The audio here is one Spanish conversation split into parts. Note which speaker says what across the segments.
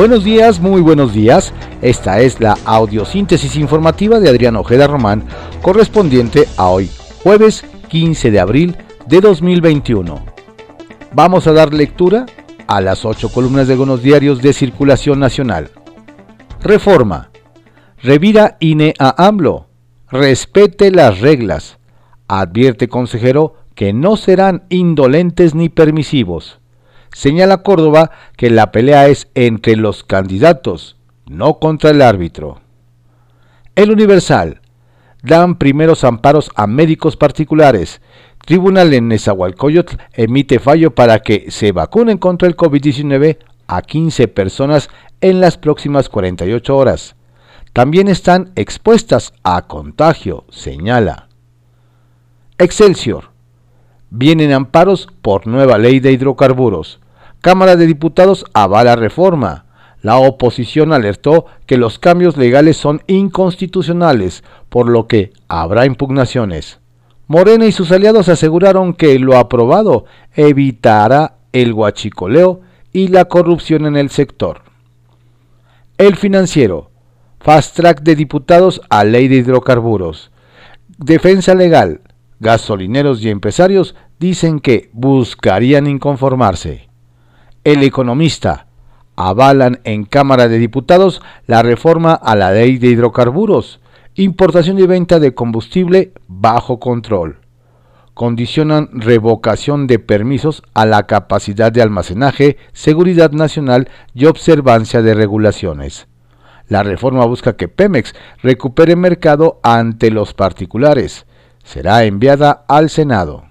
Speaker 1: Buenos días, muy buenos días. Esta es la audiosíntesis informativa de Adrián Ojeda Román, correspondiente a hoy, jueves 15 de abril de 2021. Vamos a dar lectura a las ocho columnas de algunos diarios de circulación nacional. Reforma. Revira INE a AMLO. Respete las reglas. Advierte consejero que no serán indolentes ni permisivos. Señala Córdoba que la pelea es entre los candidatos, no contra el árbitro. El Universal. Dan primeros amparos a médicos particulares. Tribunal en Nezahualcóyotl emite fallo para que se vacunen contra el COVID-19 a 15 personas en las próximas 48 horas. También están expuestas a contagio, señala. Excelsior. Vienen amparos por nueva ley de hidrocarburos. Cámara de Diputados avala reforma. La oposición alertó que los cambios legales son inconstitucionales, por lo que habrá impugnaciones. Morena y sus aliados aseguraron que lo aprobado evitará el guachicoleo y la corrupción en el sector. El financiero. Fast track de diputados a ley de hidrocarburos. Defensa legal gasolineros y empresarios dicen que buscarían inconformarse. El economista avalan en Cámara de Diputados la reforma a la ley de hidrocarburos, importación y venta de combustible bajo control. Condicionan revocación de permisos a la capacidad de almacenaje, seguridad nacional y observancia de regulaciones. La reforma busca que Pemex recupere mercado ante los particulares será enviada al Senado.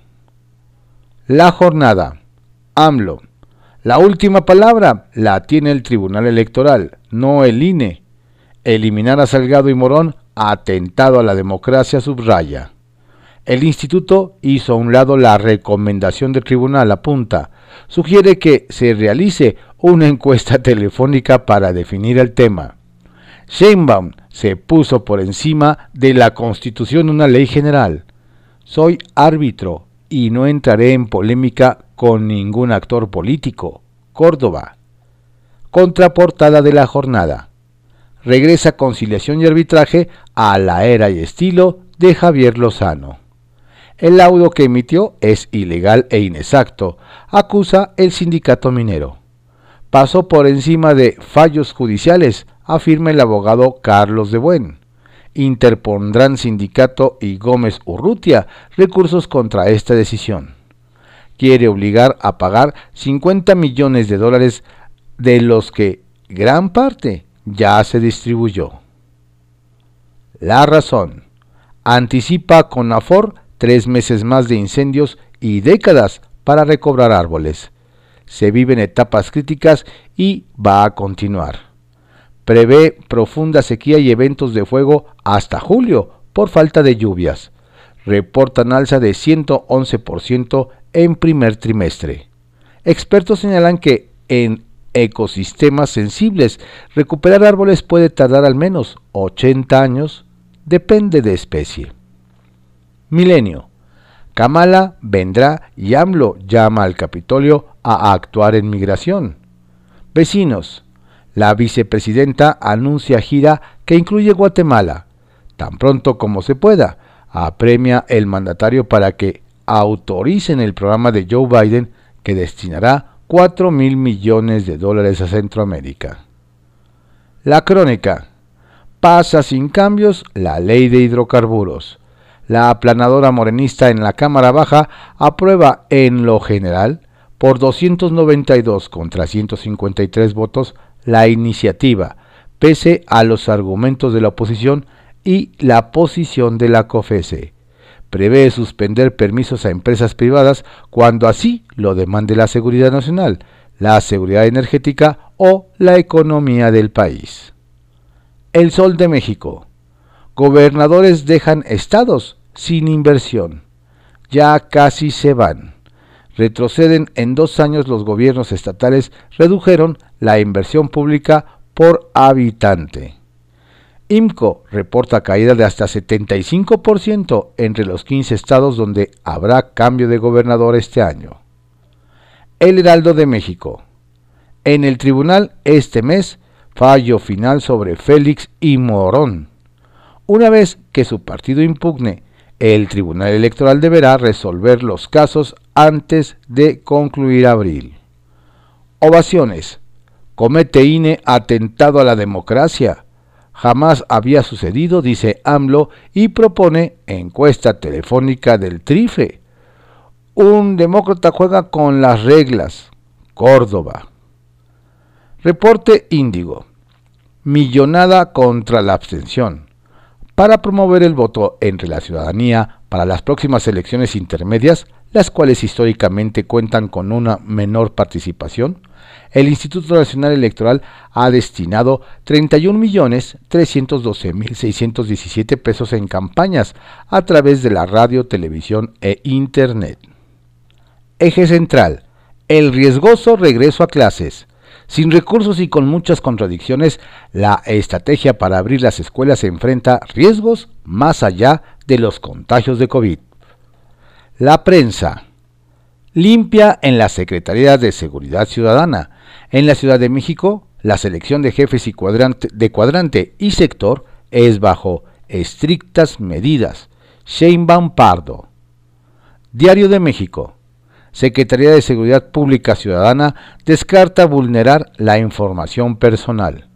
Speaker 1: La jornada. AMLO. La última palabra la tiene el Tribunal Electoral, no el INE. Eliminar a Salgado y Morón atentado a la democracia subraya. El instituto hizo a un lado la recomendación del tribunal, apunta. Sugiere que se realice una encuesta telefónica para definir el tema. Sheinbaum se puso por encima de la Constitución una ley general. Soy árbitro y no entraré en polémica con ningún actor político. Córdoba. Contraportada de la jornada. Regresa conciliación y arbitraje a la era y estilo de Javier Lozano. El laudo que emitió es ilegal e inexacto, acusa el sindicato minero. Pasó por encima de fallos judiciales, afirma el abogado Carlos de Buen interpondrán Sindicato y Gómez Urrutia recursos contra esta decisión. Quiere obligar a pagar 50 millones de dólares de los que gran parte ya se distribuyó. La razón. Anticipa con Afor tres meses más de incendios y décadas para recobrar árboles. Se viven etapas críticas y va a continuar prevé profunda sequía y eventos de fuego hasta julio por falta de lluvias. Reportan alza de 111% en primer trimestre. Expertos señalan que en ecosistemas sensibles recuperar árboles puede tardar al menos 80 años, depende de especie. Milenio. Kamala vendrá y AMLO llama al Capitolio a actuar en migración. Vecinos. La vicepresidenta anuncia gira que incluye Guatemala. Tan pronto como se pueda, apremia el mandatario para que autoricen el programa de Joe Biden que destinará 4 mil millones de dólares a Centroamérica. La crónica. Pasa sin cambios la ley de hidrocarburos. La aplanadora morenista en la Cámara Baja aprueba en lo general por 292 contra 153 votos la iniciativa, pese a los argumentos de la oposición y la posición de la COFESE. Prevé suspender permisos a empresas privadas cuando así lo demande la seguridad nacional, la seguridad energética o la economía del país. El Sol de México. Gobernadores dejan estados sin inversión. Ya casi se van retroceden en dos años los gobiernos estatales redujeron la inversión pública por habitante. IMCO reporta caída de hasta 75% entre los 15 estados donde habrá cambio de gobernador este año. El Heraldo de México. En el tribunal este mes fallo final sobre Félix y Morón. Una vez que su partido impugne, el Tribunal Electoral deberá resolver los casos antes de concluir abril. Ovaciones. Comete INE atentado a la democracia. Jamás había sucedido, dice AMLO, y propone encuesta telefónica del TRIFE. Un demócrata juega con las reglas. Córdoba. Reporte Índigo. Millonada contra la abstención. Para promover el voto entre la ciudadanía para las próximas elecciones intermedias, las cuales históricamente cuentan con una menor participación, el Instituto Nacional Electoral ha destinado 31.312.617 pesos en campañas a través de la radio, televisión e Internet. Eje central. El riesgoso regreso a clases. Sin recursos y con muchas contradicciones, la estrategia para abrir las escuelas enfrenta riesgos más allá de los contagios de COVID. La prensa. Limpia en la Secretaría de Seguridad Ciudadana. En la Ciudad de México, la selección de jefes y de cuadrante y sector es bajo estrictas medidas. Sheinbaum Pardo. Diario de México. Secretaría de Seguridad Pública Ciudadana descarta vulnerar la información personal.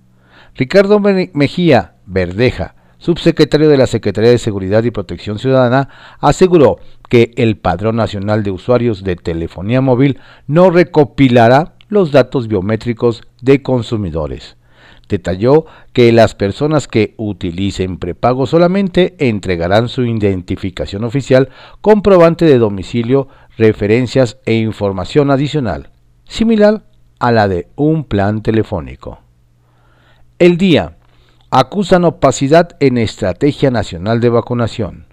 Speaker 1: Ricardo Mejía Verdeja, subsecretario de la Secretaría de Seguridad y Protección Ciudadana, aseguró que el Padrón Nacional de Usuarios de Telefonía Móvil no recopilará los datos biométricos de consumidores. Detalló que las personas que utilicen prepago solamente entregarán su identificación oficial, comprobante de domicilio, referencias e información adicional, similar a la de un plan telefónico. El día. Acusan opacidad en Estrategia Nacional de Vacunación.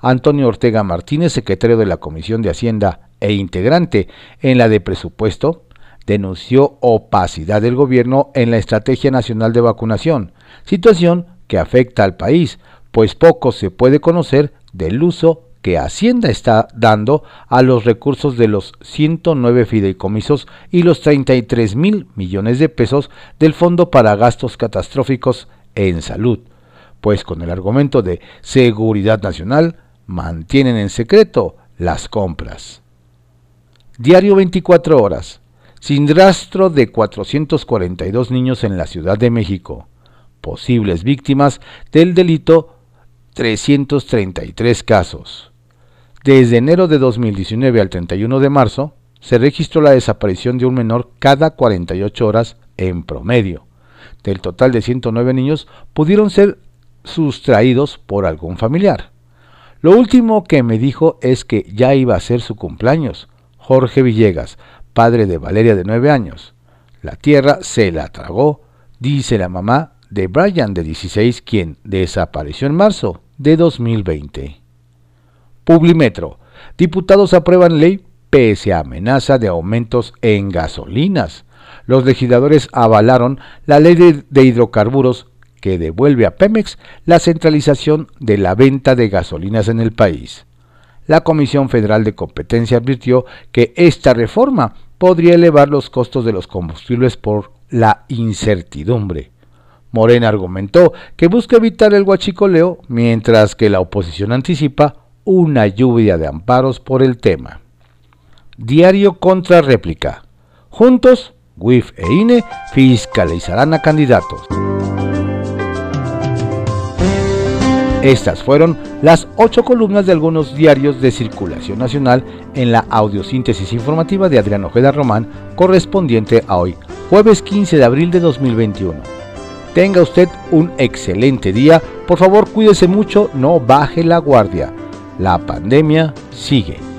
Speaker 1: Antonio Ortega Martínez, secretario de la Comisión de Hacienda e integrante en la de Presupuesto, denunció opacidad del gobierno en la Estrategia Nacional de Vacunación, situación que afecta al país, pues poco se puede conocer del uso que Hacienda está dando a los recursos de los 109 fideicomisos y los 33 mil millones de pesos del Fondo para Gastos Catastróficos en Salud, pues con el argumento de seguridad nacional mantienen en secreto las compras. Diario 24 horas. Sin rastro de 442 niños en la Ciudad de México, posibles víctimas del delito 333 casos. Desde enero de 2019 al 31 de marzo, se registró la desaparición de un menor cada 48 horas en promedio. Del total de 109 niños pudieron ser sustraídos por algún familiar. Lo último que me dijo es que ya iba a ser su cumpleaños. Jorge Villegas, padre de Valeria de 9 años. La tierra se la tragó, dice la mamá de Brian de 16, quien desapareció en marzo de 2020. Publimetro. Diputados aprueban ley pese a amenaza de aumentos en gasolinas. Los legisladores avalaron la ley de, hidrocarburos que devuelve a Pemex la centralización de la venta de gasolinas en el país. La Comisión Federal de Competencia advirtió que esta reforma podría elevar los costos de los combustibles por la incertidumbre. Morena argumentó que busca evitar el huachicoleo, mientras que la oposición anticipa una lluvia de amparos por el tema. Diario contra réplica. Juntos, WIF e INE fiscalizarán a candidatos. Estas fueron las ocho columnas de algunos diarios de circulación nacional en la audiosíntesis informativa de Adrián Ojeda Román, correspondiente a hoy, jueves 15 de abril de 2021. Tenga usted un excelente día, por favor cuídese mucho, no baje la guardia. La pandemia sigue.